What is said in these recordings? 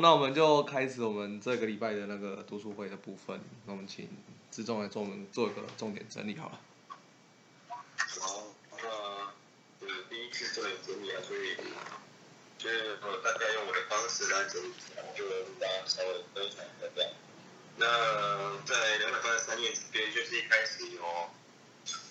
那我们就开始我们这个礼拜的那个读书会的部分。那我们请志忠来做我们做一个重点整理好了。好，那呃第一次做整理啊，所以就是我大家用我的方式来整理，就跟大家稍微分享一下。那在两百八十三页这边，就是一开始有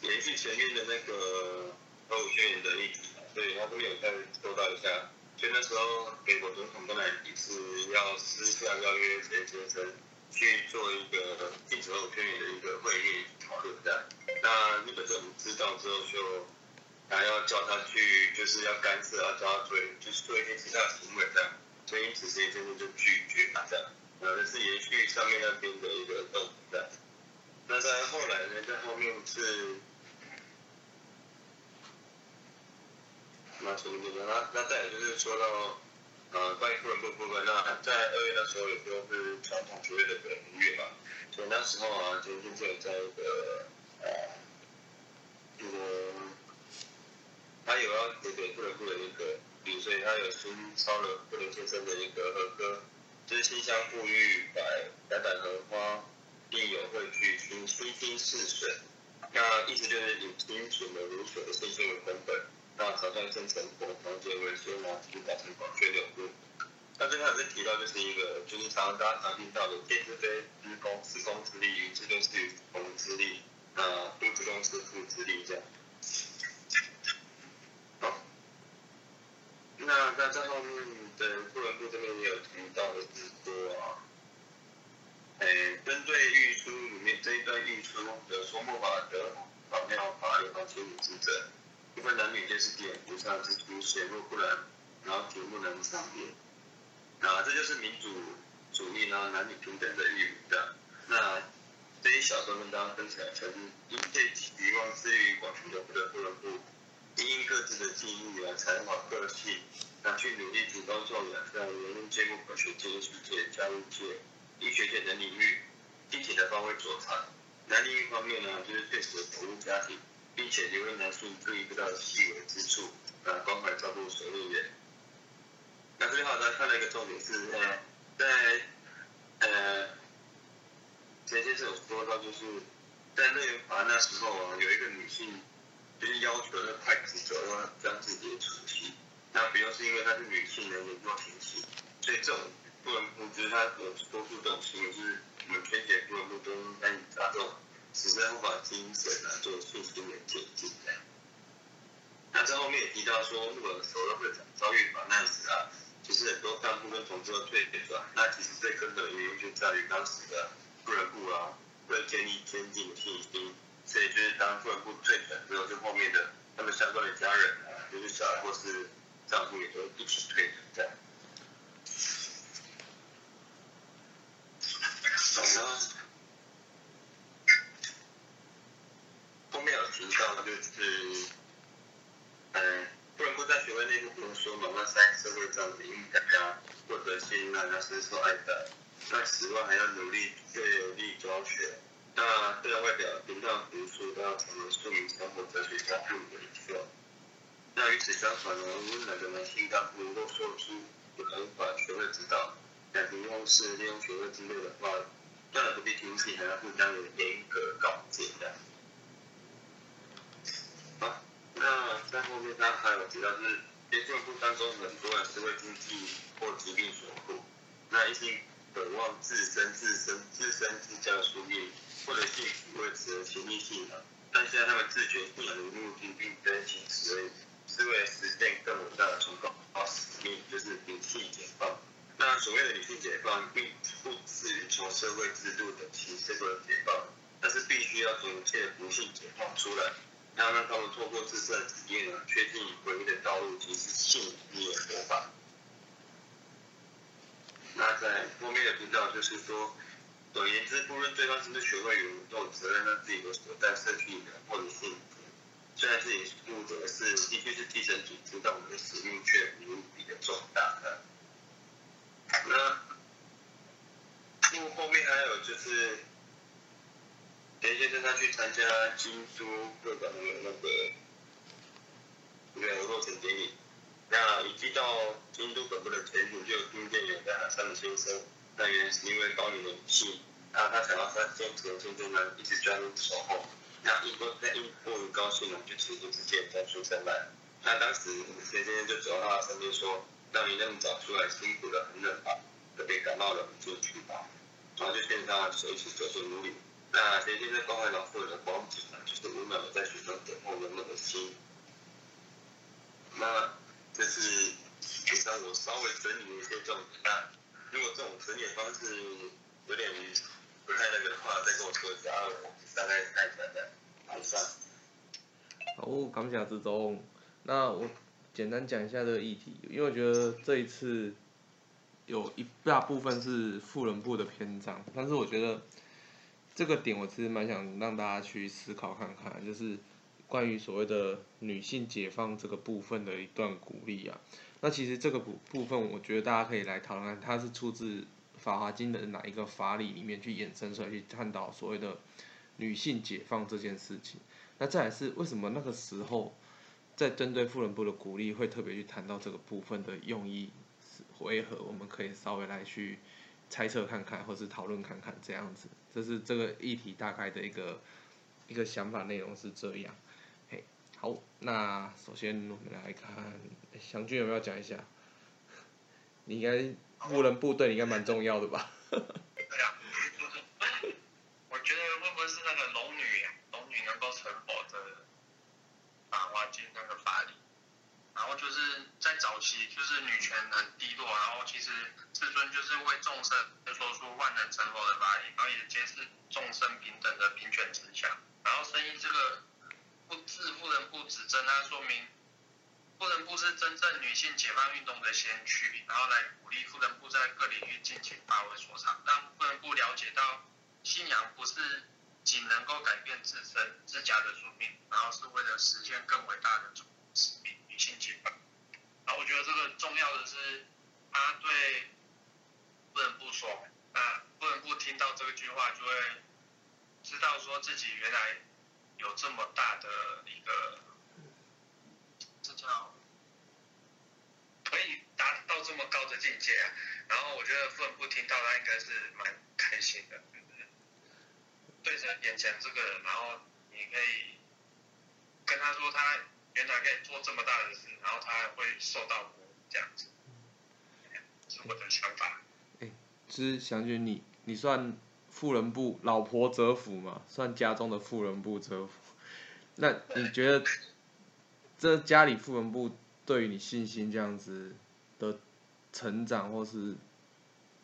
延续前面的那个核武宣言的议题嘛，所以他这边有再说到一下。所以那时候，美国总统本来也是要私下邀约陈先生去做一个禁止核武宣言的一个会议讨论的。那日本政府知道之后，就还要叫他去，就是要干涉，要叫他做，就是做一些其他行为的。所以因此，陈先生就拒绝他这样。呃，是延续上面那边的一个动作。那在后来呢，在后面是。那什么那那再就是说到，呃，关于富人部部分，那在二月的时候，也就是传统学院的本月嘛，所以那时候啊，今天就有在一个呃，这个他有要给给富人部的一个，所以他有新抄了富人先生的一个和歌，就是馨香馥郁，百百百合花，地有汇聚，清清新似水，那意思就是以清纯的如水的清新为根本。那早上生成果，房间维修呢，就达成广缺流度。那最后也是提到，就是一个，就是常常大家常听到的，天之非之功，自公之力，云之对是公之力，那父之功是父之力，这样。好，那在这后面的部文部这边也有提到的是说啊，诶，针对御书里面这一段御书的说末法的法妙法有方清楚之者。因为男女就是点，不上之初，显若不然，然后绝不能上面。啊，这就是民主主义呢，男女平等的义务的。那这一小段跟大家分享，就是因借期望之于广群的不得不能不，因各自的技艺啊、才华、个性，那去努力提高教养，让人人皆不可学界、艺术界、教育界、医学界等领域，具体的发挥所长。男领域方面呢，就是确实投入家庭。并且留意男性注意不到细微之处，啊，关怀照顾所有人。那最后呢，看到一个重点是，呃，在呃，前先生有说到，就是在乐园华那时候啊，有一个女性就是要求那太子走要将自己的处息，那主要是因为她是女性的年弱体质，所以这种不能不知她有多数这种行为是我们全体不能不都难以大众。实在无法精神啊，做信心的前进的。那在后面也提到说，如果首任会长遭遇法难时啊，其实很多干部跟同志都退转。那其实最根本的原因就在于当时的妇人部啊，为建立坚定的信心，所以就是当妇人部退转之后，就后面的他们相关的家人啊，就是小孩或是丈夫也都一起退转。好呢。后面有提到，就是，嗯，不能不在学位内部不能说嘛，那三社会上领域大家获得信任，那深受爱戴。那此外还要努力对力教学，那对外表平常读书都要成为庶民生活哲学家不的领袖。那与此相反呢，温暖的男性干部如果说出不能把学位指导，改平用事、利用学位之类的话，当然不必听信，还要互相有严格告诫的。那在后面，他还有提到是，研究部当中很多人是为经济或疾病所苦，那一心渴望自身、自身、自身自家的宿命或者幸福为此而倾力信仰，但现在他们自觉信仰的目的并非仅此而已，是为了实现更伟大的崇高使命，就是女性解放。那所谓的女性解放，并不止于从社会制度的形式上解放，但是必须要从一切不幸解放出来。要让他们透过自身的体验呢，确定唯一的道路即是信念佛法。那在后面的提到就是说，总而言之，不论对方是不是学会有都有责任让自己的所在社区的或者幸福。虽然自己负责是的确是基层组织，但我们的使命却无比的重大。那，因为后面还有就是。田先生他去参加京都各港的那个那个落成典礼，那一去到京都本部的前途，就有听见有在喊三的先生，那原来是因为高龄的女性，那他想要三先前先生呢一直专注守候，那一过在一过于高兴呢，就情不自禁站出身来。那当时田先生就走到他身边说：“让你那么早出来，辛苦了，很冷吧？特别感冒了，就去吧。”然后就献上手一起走进屋里。那今天在关怀老妇人的光景呢，就是五秒在学校等候的那个心。那这是平常我稍微整理一些重点。那如果这种整理方式有点不太那个的话，再跟我说一下，我大概看一下的。马上。好，感谢之中。那我简单讲一下这个议题，因为我觉得这一次有一大部分是富人部的篇章，但是我觉得这个点我其实蛮想让大家去思考看看，就是关于所谓的女性解放这个部分的一段鼓励啊。那其实这个部部分，我觉得大家可以来讨论，它是出自《法华经》的哪一个法理里面去衍生出来，去探讨所谓的女性解放这件事情。那再来是为什么那个时候？在针对富人部的鼓励，会特别去谈到这个部分的用意是为何？我们可以稍微来去猜测看看，或是讨论看看这样子。这是这个议题大概的一个一个想法内容是这样。嘿，好，那首先我们来看祥俊有没有讲一下？你应该富人部队应该蛮重要的吧？性解放运动的先驱，然后来鼓励富人部在各领域尽情发挥所长，让富人部了解到信仰不是。仅能够改变自身自家的宿命，然后是为了实现更伟大的使命，女性解放。然后我觉得这个重要的是，他对不能不说，那不能不听到这句话，就会知道说自己原来有这么大的一个，这叫到这么高的境界啊。然后我觉得不能不听到，他应该是蛮开心的。对着眼前这个人，然后你可以跟他说，他原来可以做这么大的事，然后他会受到鼓舞，这样子，是我的想法。哎，是祥君，你你算富人部老婆折福嘛？算家中的富人部折福。那你觉得这家里富人部对于你信心这样子的成长或是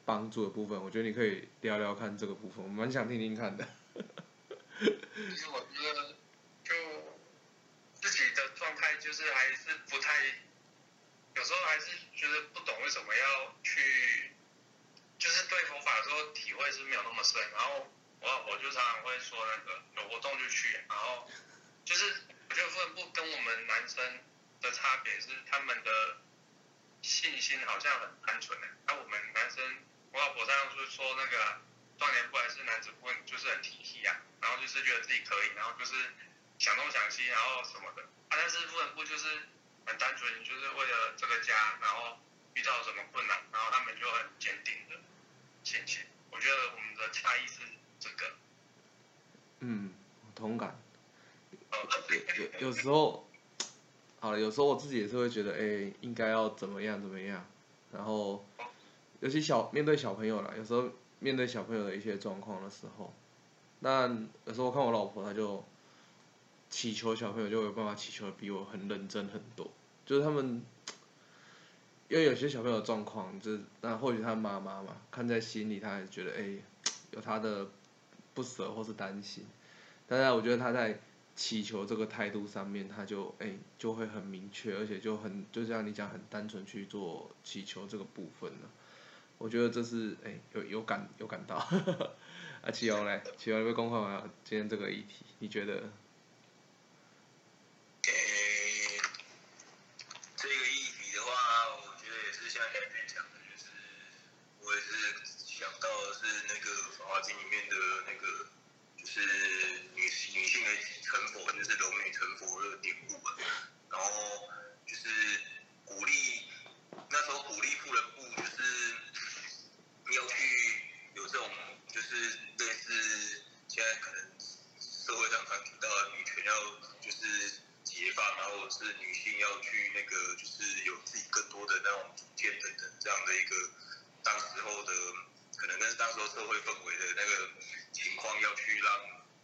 帮助的部分，我觉得你可以聊聊看这个部分，我蛮想听听看的。其 实我觉得，就自己的状态就是还是不太，有时候还是觉得不懂为什么要去，就是对佛法的时候体会是没有那么深。然后我老婆就常常会说那个有活动就去，然后就是我觉得妇部跟我们男生的差别是他们的信心好像很单纯的，那我们男生我老婆常常就说那个。少年不还是男子部，就是很体贴啊，然后就是觉得自己可以，然后就是想东想西，然后什么的。啊，但是妇人部就是很单纯，就是为了这个家，然后遇到什么困难，然后他们就很坚定的信心。我觉得我们的差异是这个。嗯，同感。有有有时候，好了，有时候我自己也是会觉得，哎，应该要怎么样怎么样，然后尤其小面对小朋友了，有时候。面对小朋友的一些状况的时候，那有时候我看我老婆，她就祈求小朋友就有办法祈求的比我很认真很多。就是他们，因为有些小朋友状况，就那或许他妈妈嘛，看在心里，他还觉得哎，有他的不舍或是担心。但是我觉得他在祈求这个态度上面，他就哎就会很明确，而且就很就像你讲，很单纯去做祈求这个部分呢。我觉得这是哎有有感有感到，啊启荣嘞，启荣被公开完今天这个议题，你觉得？诶，这个议题的话，我觉得也是像前面讲的，就是我也是想到的是那个《法华经》里面的那个，就是女女性的成佛，就是龙女成佛的典故嘛，然后就是鼓励。或者是女性要去那个就是有自己更多的那种主见等等这样的一个当时候的可能跟当时候社会氛围的那个情况要去让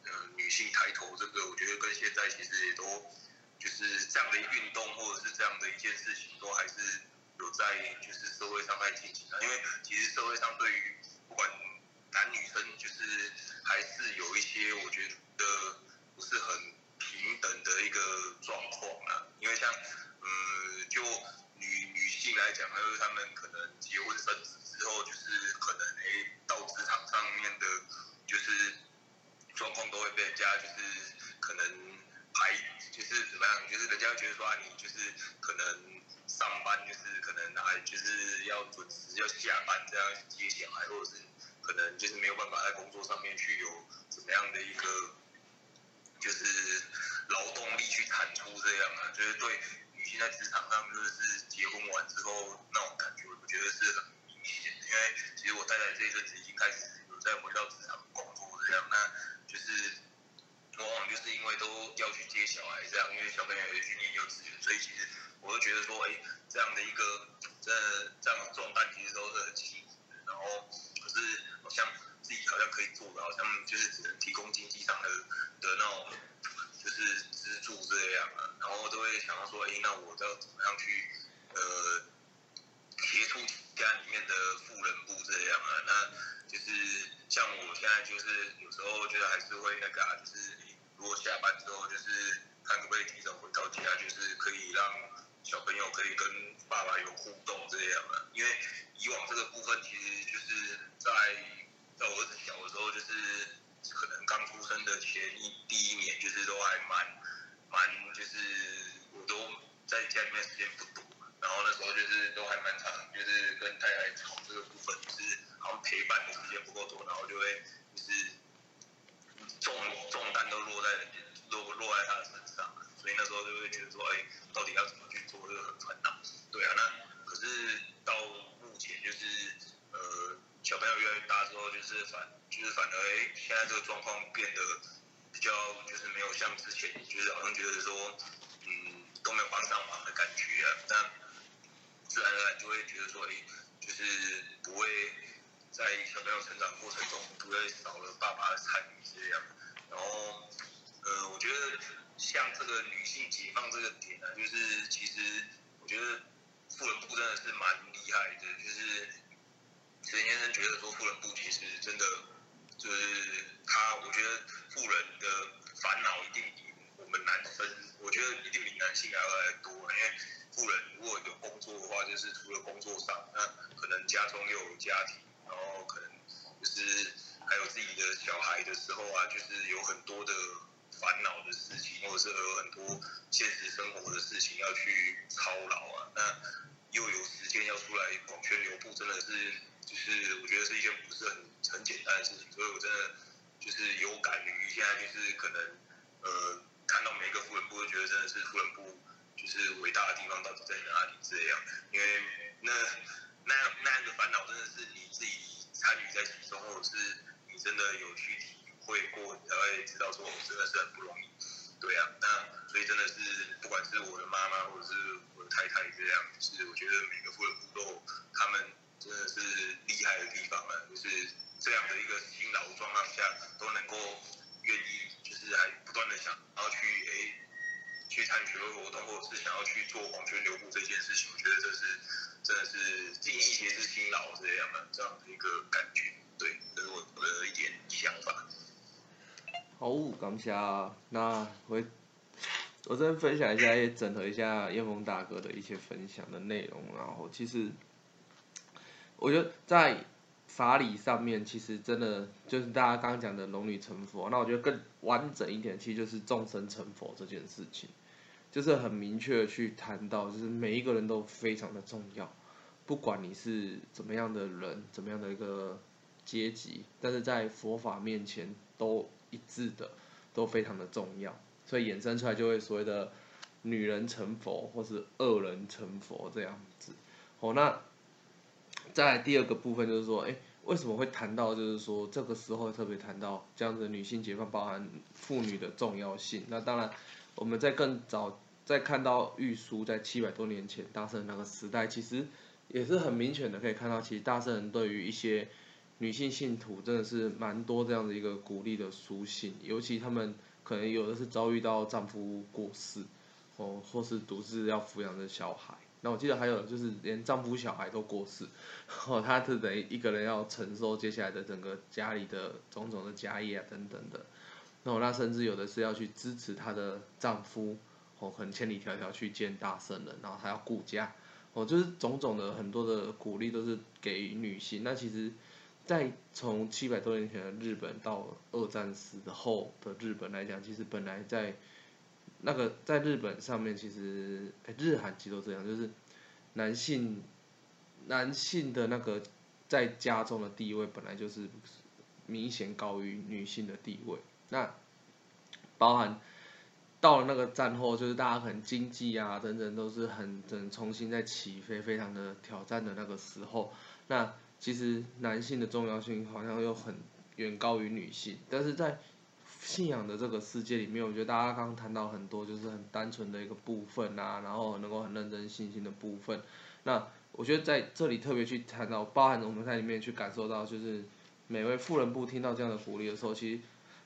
呃女性抬头，这个我觉得跟现在其实也都就是这样的运动或者是这样的一件事情都还是有在就是社会上在进行的，因为其实社会上对于不管男女生就是还是有一些我觉得不是很平等的一个状况啊，因为像嗯就女女性来讲，还有她们可能结婚生子之后，就是可能诶到职场上面的，就是状况都会被人家就是可能排就是怎么样，就是人家觉得说啊你就是可能上班就是可能啊就是要准时要下班这样接小孩，或者是可能就是没有办法在工作上面去有怎么样的一个就是劳动力去产出这样啊，就是对现在职场上就是结婚完之后那种感觉，我觉得是很明显的。因为其实我太太这一阵子已经开始有在回到职场工作这样，那就是往往就是因为都要去接小孩这样，因为小朋友也去念幼稚园，所以其实我就觉得说，哎，这样的一个这这样的重担其实都是很辛苦的，然后可是好像自己好像可以做的，好像就是只能提供经济上的的那种是资助这样啊，然后都会想到说，哎，那我要怎么样去呃协助家里面的富人部这样啊？那就是像我现在就是有时候觉得还是会那个、啊，就是如果下班之后就是看可不可以提早回到家，就是可以让小朋友可以跟爸爸有互动这样啊。因为以往这个部分其实就是在在我儿子小的时候，就是可能刚出生的前一第一年，就是都还蛮蛮就是我都在家里面时间不多，然后那时候就是都还蛮长，就是跟太太吵这个部分，就是好像陪伴的时间不够多，然后就会就是重重担都落在落落在他的身上，所以那时候就会觉得说，哎，到底要怎么去做这个很烦恼。对啊，那可是到目前就是呃小朋友越来越大之后，就是反就是反而哎现在这个状况变得比较就是没有像之前，就是好像觉得说嗯都没有帮上忙的感觉啊，那自然而然就会觉得说，哎，就是不会在小朋友成长过程中不会少了爸爸的参与这样，然后呃我觉得像这个女性解放这个点呢、啊，就是其实我觉得妇人部真的是蛮厉害的，就是陈先生觉得说妇人部其实真的就是他，我觉得富人的烦恼一定比我们男生，我觉得一定比男性还要多，因为富人如果有工作的话，就是除了工作上，那可能家中又有家庭，然后可能就是还有自己的小孩的时候啊，就是有很多的烦恼的事情，或者是有很多现实生活的事情要去操劳啊，那又有时间要出来广宣流布，真的是就是我觉得是一件不是很很简单的事情，所以我真的就是有感于现在就是可能呃看到每一个妇人部，觉得真的是妇人部就是伟大的地方到底在哪里这样，因为那那那样的烦恼真的是你自己参与在其中，或者是你真的有去体会过，你才会知道说真的是很不容易。对啊，那所以真的是不管是我的妈妈或者是我的太太这样，就是我觉得每个妇人部都他们真的是厉害的地方啊，就是这样的一个辛劳状况下都能够愿意，就是还不断的想要去诶去参与学会活动，或者是想要去做黄泉流布这件事情，我觉得这是真的是尽一些之辛劳这样的这样的一个感觉，对，这是我我的一点想法。好，感谢。那我我这边分享一下，也整合一下燕峰大哥的一些分享的内容。然后，其实我觉得在法理上面，其实真的就是大家刚刚讲的龙女成佛。那我觉得更完整一点，其实就是众生成佛这件事情，就是很明确的去谈到，就是每一个人都非常的重要，不管你是怎么样的人，怎么样的一个阶级，但是在佛法面前都。一致的都非常的重要，所以衍生出来就会所谓的女人成佛，或是恶人成佛这样子。好，那再来第二个部分就是说，哎，为什么会谈到就是说这个时候特别谈到这样子女性解放包含妇女的重要性？那当然我们在更早在看到玉书在七百多年前大圣那个时代，其实也是很明显的可以看到，其实大圣人对于一些女性信徒真的是蛮多这样的一个鼓励的书信，尤其他们可能有的是遭遇到丈夫过世，哦，或是独自要抚养的小孩。那我记得还有就是连丈夫小孩都过世，哦，她是等于一个人要承受接下来的整个家里的种种的家业啊等等的，那我那甚至有的是要去支持她的丈夫，哦，可能千里迢迢去见大圣人，然后她要顾家，哦，就是种种的很多的鼓励都是给予女性。那其实，在从七百多年前的日本到二战时后的日本来讲，其实本来在那个在日本上面，其实日韩其实都这样，就是男性男性的那个在家中的地位本来就是明显高于女性的地位。那包含到了那个战后，就是大家可能经济啊等等都是很等重新在起飞，非常的挑战的那个时候，那其实男性的重要性好像又很远高于女性，但是在信仰的这个世界里面，我觉得大家刚刚谈到很多，就是很单纯的一个部分啊，然后能够很认真信心的部分。那我觉得在这里特别去谈到，包含我们在里面去感受到，就是每位富人部听到这样的鼓励的时候，其实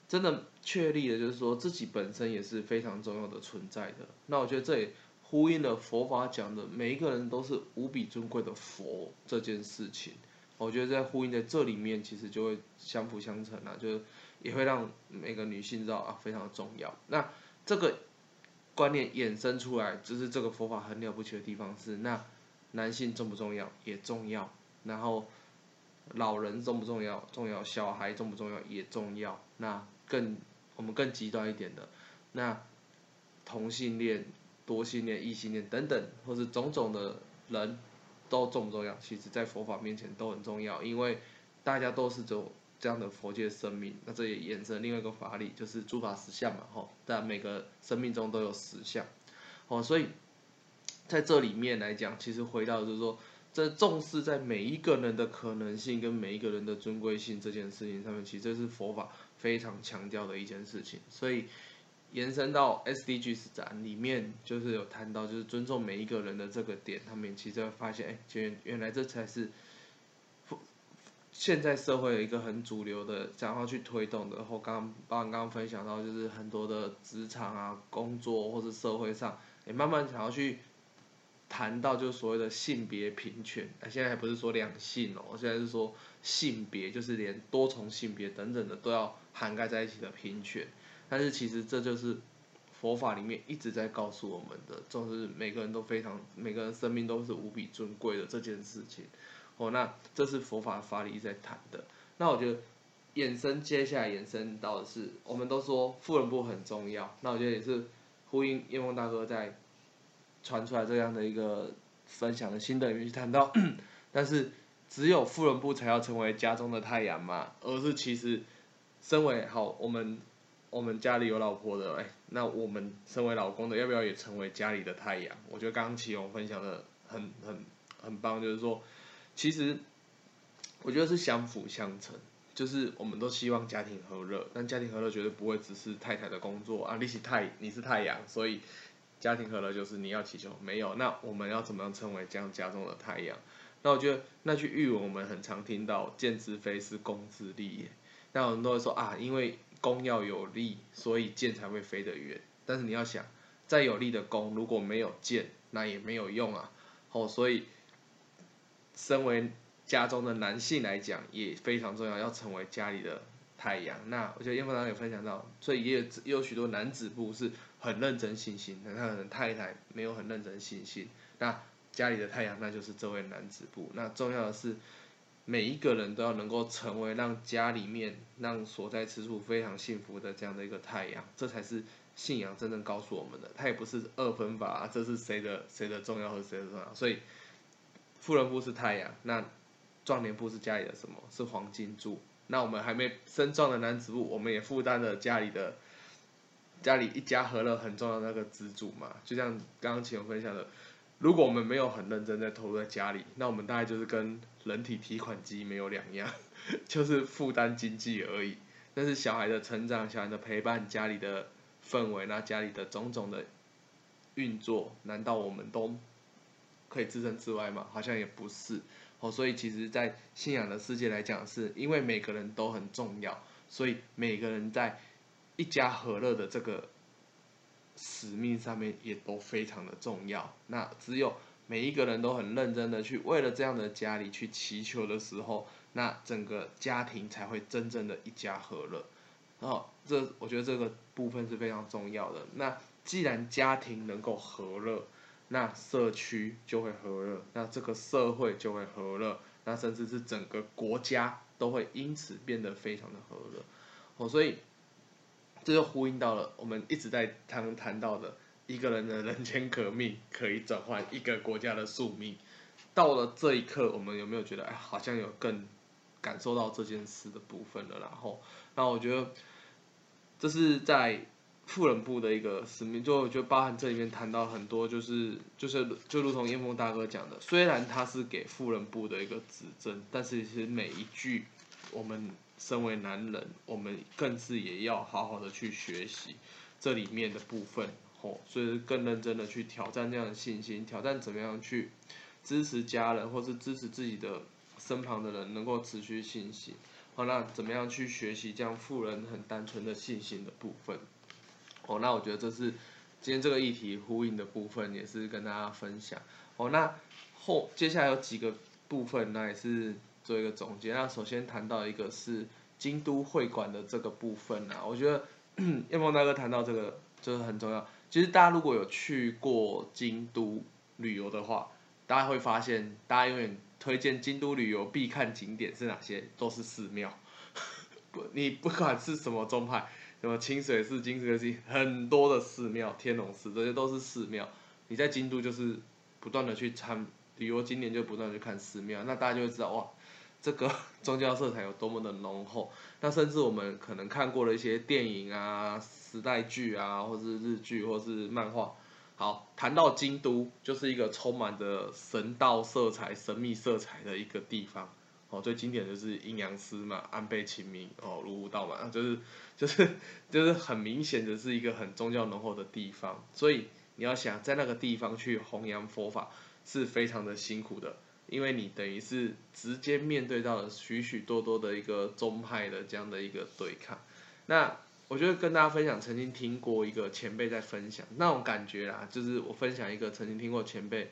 真的确立的就是说自己本身也是非常重要的存在的。那我觉得这也呼应了佛法讲的每一个人都是无比尊贵的佛这件事情。我觉得在呼应在这里面，其实就会相辅相成啊，就是。也会让每个女性知道啊，非常的重要。那这个观念衍生出来，就是这个佛法很了不起的地方是，那男性重不重要？也重要。然后老人重不重要？重要。小孩重不重要？也重要。那更我们更极端一点的，那同性恋、多性恋、异性恋等等，或是种种的人都重不重要？其实，在佛法面前都很重要，因为大家都是走。这样的佛界生命，那这也衍生另外一个法理，就是诸法实相嘛，吼，在每个生命中都有实相，哦，所以在这里面来讲，其实回到就是说，这重视在每一个人的可能性跟每一个人的尊贵性这件事情上面，其实是佛法非常强调的一件事情。所以延伸到 SDGs 展里面，就是有谈到，就是尊重每一个人的这个点，他们其实会发现，哎，原原来这才是。现在社会有一个很主流的想要去推动的，然后刚刚刚分享到，就是很多的职场啊、工作或是社会上，也慢慢想要去谈到就是所谓的性别平权。啊，现在还不是说两性哦，现在是说性别，就是连多重性别等等的都要涵盖在一起的平权。但是其实这就是佛法里面一直在告诉我们的，就是每个人都非常，每个人生命都是无比尊贵的这件事情。哦，那这是佛法法理在谈的。那我觉得衍生接下来衍生到的是，我们都说富人部很重要。那我觉得也是呼应叶梦大哥在传出来这样的一个分享的心得里面去谈到。但是只有富人部才要成为家中的太阳嘛？而是其实身为好我们我们家里有老婆的，哎，那我们身为老公的要不要也成为家里的太阳？我觉得刚刚启勇分享的很很很棒，就是说。其实，我觉得是相辅相成，就是我们都希望家庭和乐，但家庭和乐绝对不会只是太太的工作啊，你是太你是太阳，所以家庭和乐就是你要祈求没有，那我们要怎么样成为这样家中的太阳？那我觉得那句寓文我们很常听到，见之非是弓之利，那很多人说啊，因为弓要有力，所以箭才会飞得远，但是你要想，再有力的弓如果没有箭，那也没有用啊，哦，所以。身为家中的男性来讲，也非常重要，要成为家里的太阳。那我觉得叶峰长有分享到，所以也有也有许多男子部是很认真信心，那他可能太太没有很认真信心。那家里的太阳，那就是这位男子部。那重要的是，每一个人都要能够成为让家里面、让所在之处非常幸福的这样的一个太阳，这才是信仰真正告诉我们的。它也不是二分法，这是谁的谁的重要和谁的重要，所以。富人部是太阳，那壮年部是家里的什么？是黄金柱。那我们还没身壮的男子部，我们也负担了家里的家里一家和乐很重要的那个支柱嘛。就像刚刚启荣分享的，如果我们没有很认真在投入在家里，那我们大概就是跟人体提款机没有两样，就是负担经济而已。但是小孩的成长、小孩的陪伴、家里的氛围，那家里的种种的运作，难道我们都可以置身之外吗？好像也不是哦。所以其实，在信仰的世界来讲，是因为每个人都很重要，所以每个人在一家和乐的这个使命上面也都非常的重要。那只有每一个人都很认真的去为了这样的家里去祈求的时候，那整个家庭才会真正的一家和乐。哦，这我觉得这个部分是非常重要的。那既然家庭能够和乐，那社区就会和乐，那这个社会就会和乐，那甚至是整个国家都会因此变得非常的和乐。哦，所以这就呼应到了我们一直在谈谈到的一个人的人间革命可以转换一个国家的宿命。到了这一刻，我们有没有觉得哎，好像有更感受到这件事的部分了？然后，那我觉得。这是在富人部的一个使命，就就包含这里面谈到很多，就是就是就如同燕峰大哥讲的，虽然他是给富人部的一个指针，但是其实每一句，我们身为男人，我们更是也要好好的去学习这里面的部分，吼，所以更认真的去挑战这样的信心，挑战怎么样去支持家人，或是支持自己的身旁的人，能够持续信心。好，那怎么样去学习这样富人很单纯的信心的部分？哦，那我觉得这是今天这个议题呼应的部分，也是跟大家分享。哦，那后接下来有几个部分，那也是做一个总结。那首先谈到一个是京都会馆的这个部分啊，我觉得 叶梦大哥谈到这个就是很重要。其实大家如果有去过京都旅游的话，大家会发现，大家永远。推荐京都旅游必看景点是哪些？都是寺庙。不，你不管是什么宗派，什么清水寺、金阁寺，很多的寺庙，天龙寺这些都是寺庙。你在京都就是不断的去参旅游今年，就不断去看寺庙，那大家就会知道哇，这个 宗教色彩有多么的浓厚。那甚至我们可能看过的一些电影啊、时代剧啊，或是日剧，或是漫画。好，谈到京都，就是一个充满着神道色彩、神秘色彩的一个地方。哦，最经典的就是阴阳师嘛，安倍晴明哦，卢武道嘛，就是就是就是很明显的是一个很宗教浓厚的地方。所以你要想在那个地方去弘扬佛法，是非常的辛苦的，因为你等于是直接面对到了许许多多的一个宗派的这样的一个对抗。那我觉得跟大家分享，曾经听过一个前辈在分享那种感觉啦，就是我分享一个曾经听过前辈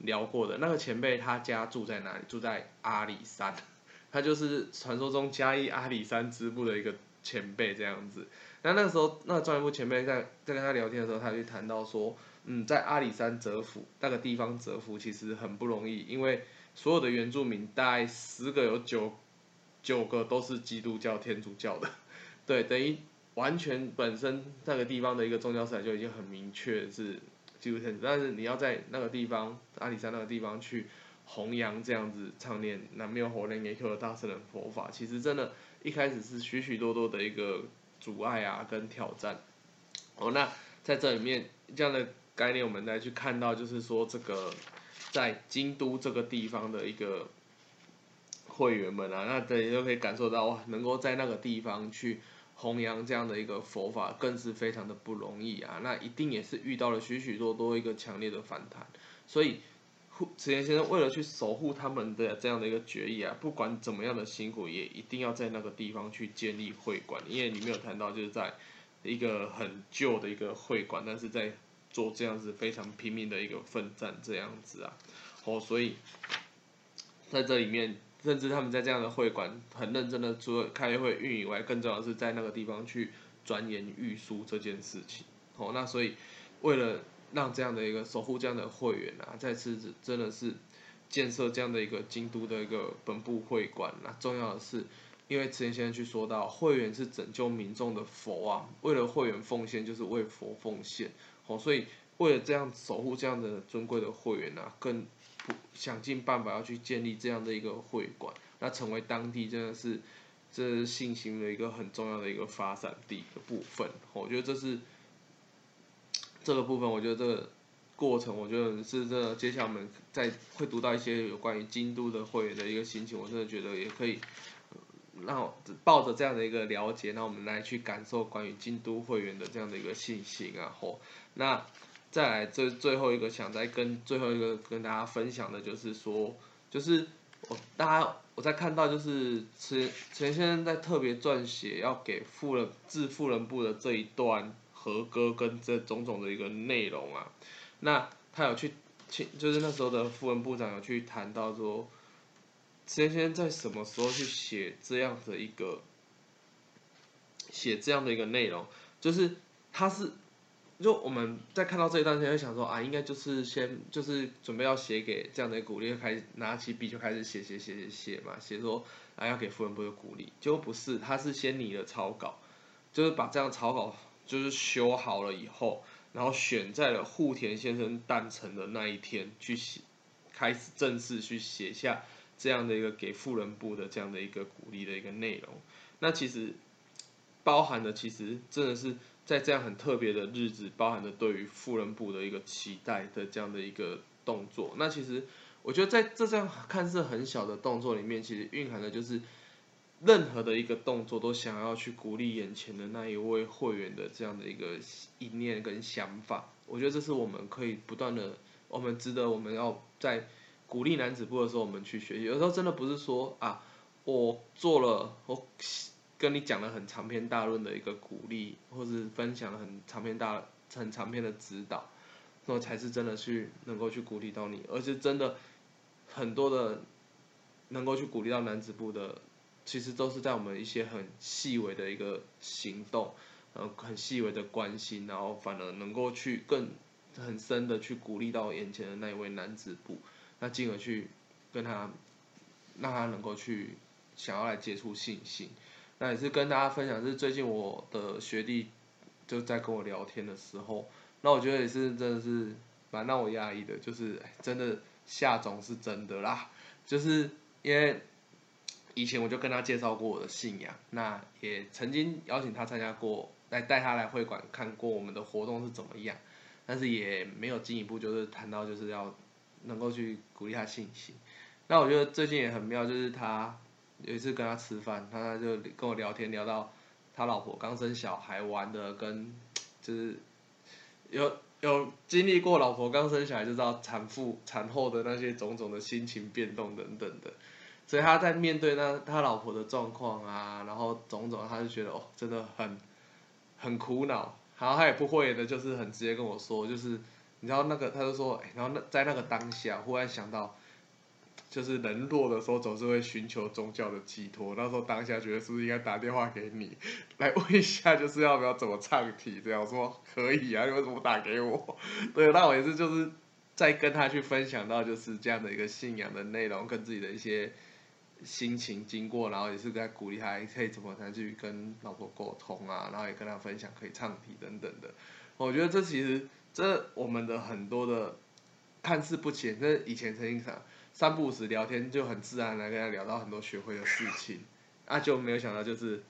聊过的那个前辈，他家住在哪里？住在阿里山，他就是传说中嘉义阿里山支部的一个前辈这样子。那那时候，那个专业部前辈在在跟他聊天的时候，他就谈到说，嗯，在阿里山泽府那个地方泽府其实很不容易，因为所有的原住民大概十个有九九个都是基督教天主教的，对，等于。完全本身那个地方的一个宗教色彩就已经很明确是基督教，但是你要在那个地方阿里山那个地方去弘扬这样子唱念南无火莲耶 Q 的大圣人佛法，其实真的一开始是许许多多的一个阻碍啊跟挑战。哦，那在这里面这样的概念，我们再去看到就是说这个在京都这个地方的一个会员们啊，那等于就可以感受到哇，能够在那个地方去。弘扬这样的一个佛法，更是非常的不容易啊！那一定也是遇到了许许多多一个强烈的反弹，所以，慈延先生为了去守护他们的这样的一个决议啊，不管怎么样的辛苦，也一定要在那个地方去建立会馆，因为你没有谈到就是在一个很旧的一个会馆，但是在做这样子非常拼命的一个奋战这样子啊，哦，所以在这里面。甚至他们在这样的会馆很认真的，除了开会运营外，更重要的是在那个地方去钻研御书这件事情。哦，那所以为了让这样的一个守护这样的会员啊，再次真的是建设这样的一个京都的一个本部会馆。那重要的是，因为之前先生去说到，会员是拯救民众的佛啊，为了会员奉献就是为佛奉献。哦，所以为了这样守护这样的尊贵的会员啊，更。想尽办法要去建立这样的一个会馆，那成为当地真的是这是信心的一个很重要的一个发展地的部分。我觉得这是这个部分，我觉得这个过程，我觉得是这接下来我们在会读到一些有关于京都的会员的一个心情，我真的觉得也可以让抱着这样的一个了解，那我们来去感受关于京都会员的这样的一个信心啊。吼，那再来最最后一个想再跟最后一个跟大家分享的就是说，就是我大家我在看到就是陈陈先生在特别撰写要给富人致富人部的这一段和歌跟这种种的一个内容啊，那他有去就是那时候的富人部长有去谈到说，陈先生在什么时候去写这样的一个写这样的一个内容，就是他是。就我们在看到这一段时，会想说啊，应该就是先就是准备要写给这样的鼓励，开始拿起笔就开始写写写写写嘛，写说啊要给富人部的鼓励，结果不是，他是先拟了草稿，就是把这样草稿就是修好了以后，然后选在了户田先生诞辰的那一天去写，开始正式去写下这样的一个给富人部的这样的一个鼓励的一个内容，那其实包含的其实真的是。在这样很特别的日子，包含着对于富人部的一个期待的这样的一个动作，那其实我觉得在这样看似很小的动作里面，其实蕴含的就是任何的一个动作都想要去鼓励眼前的那一位会员的这样的一个意念跟想法。我觉得这是我们可以不断的，我们值得我们要在鼓励男子部的时候，我们去学习。有时候真的不是说啊，我做了我。跟你讲了很长篇大论的一个鼓励，或是分享了很长篇大很长篇的指导，那才是真的去能够去鼓励到你，而是真的很多的能够去鼓励到男子部的，其实都是在我们一些很细微的一个行动，呃，很细微的关心，然后反而能够去更很深的去鼓励到眼前的那一位男子部，那进而去跟他让他能够去想要来接触信心。那也是跟大家分享，是最近我的学弟就在跟我聊天的时候，那我觉得也是真的是蛮让我压抑的，就是真的夏总是真的啦，就是因为以前我就跟他介绍过我的信仰，那也曾经邀请他参加过，来带他来会馆看过我们的活动是怎么样，但是也没有进一步就是谈到就是要能够去鼓励他信心，那我觉得最近也很妙，就是他。有一次跟他吃饭，他就跟我聊天，聊到他老婆刚生小孩玩的，跟就是有有经历过老婆刚生小孩就知道产妇产后的那些种种的心情变动等等的，所以他在面对那他老婆的状况啊，然后种种，他就觉得哦，真的很很苦恼，然后他也不会的，就是很直接跟我说，就是你知道那个，他就说，然后那在那个当下，忽然想到。就是人弱的时候，总是会寻求宗教的寄托。那时候当下觉得是不是应该打电话给你，来问一下，就是要不要怎么唱题？这样说可以啊，你为什么打给我？对，那我也是就是在跟他去分享到就是这样的一个信仰的内容，跟自己的一些心情经过，然后也是在鼓励他可以怎么才去跟老婆沟通啊，然后也跟他分享可以唱题等等的。我觉得这其实这我们的很多的看似不浅，这以前曾经想。三不五时聊天就很自然来跟他聊到很多学会的事情，啊就没有想到就是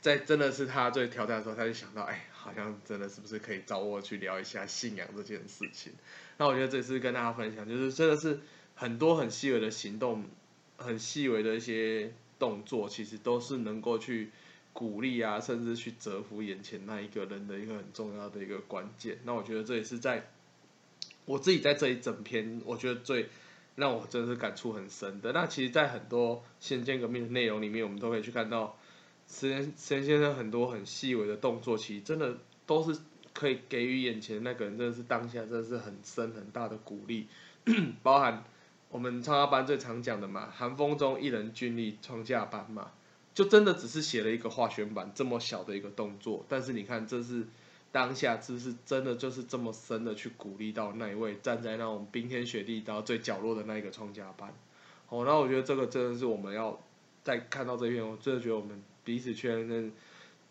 在真的是他最挑战的时候，他就想到哎，好像真的是不是可以找我去聊一下信仰这件事情？那我觉得这次跟大家分享，就是真的是很多很细微的行动，很细微的一些动作，其实都是能够去鼓励啊，甚至去折服眼前那一个人的一个很重要的一个关键。那我觉得这也是在我自己在这一整篇，我觉得最。让我真是感触很深的。那其实，在很多先见革命的内容里面，我们都可以去看到，石石先生很多很细微的动作，其实真的都是可以给予眼前那个人，真的是当下真的是很深很大的鼓励。包含我们创价班最常讲的嘛，寒风中一人军力创价班嘛，就真的只是写了一个化学版这么小的一个动作，但是你看这是。当下是不是真的就是这么深的去鼓励到那一位站在那种冰天雪地到最角落的那一个创家班？哦，那我觉得这个真的是我们要在看到这篇，我真的觉得我们彼此确认，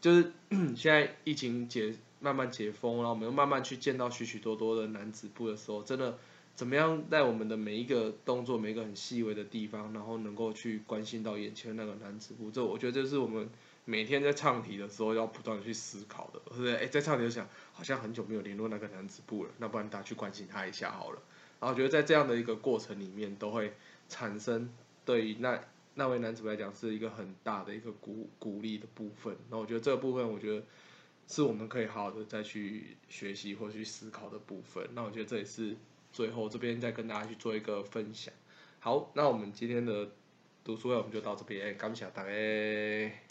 就是 现在疫情解慢慢解封，然后我们又慢慢去见到许许多多的男子部的时候，真的怎么样在我们的每一个动作、每一个很细微的地方，然后能够去关心到眼前那个男子部，这我觉得这是我们。每天在唱题的时候要不断的去思考的，是不是？哎，在唱题就想，好像很久没有联络那个男子部了，那不然大家去关心他一下好了。然后觉得在这样的一个过程里面，都会产生对于那那位男子来讲是一个很大的一个鼓鼓励的部分。那我觉得这个部分，我觉得是我们可以好好的再去学习或去思考的部分。那我觉得这也是最后这边再跟大家去做一个分享。好，那我们今天的读书会我们就到这边，感谢大家。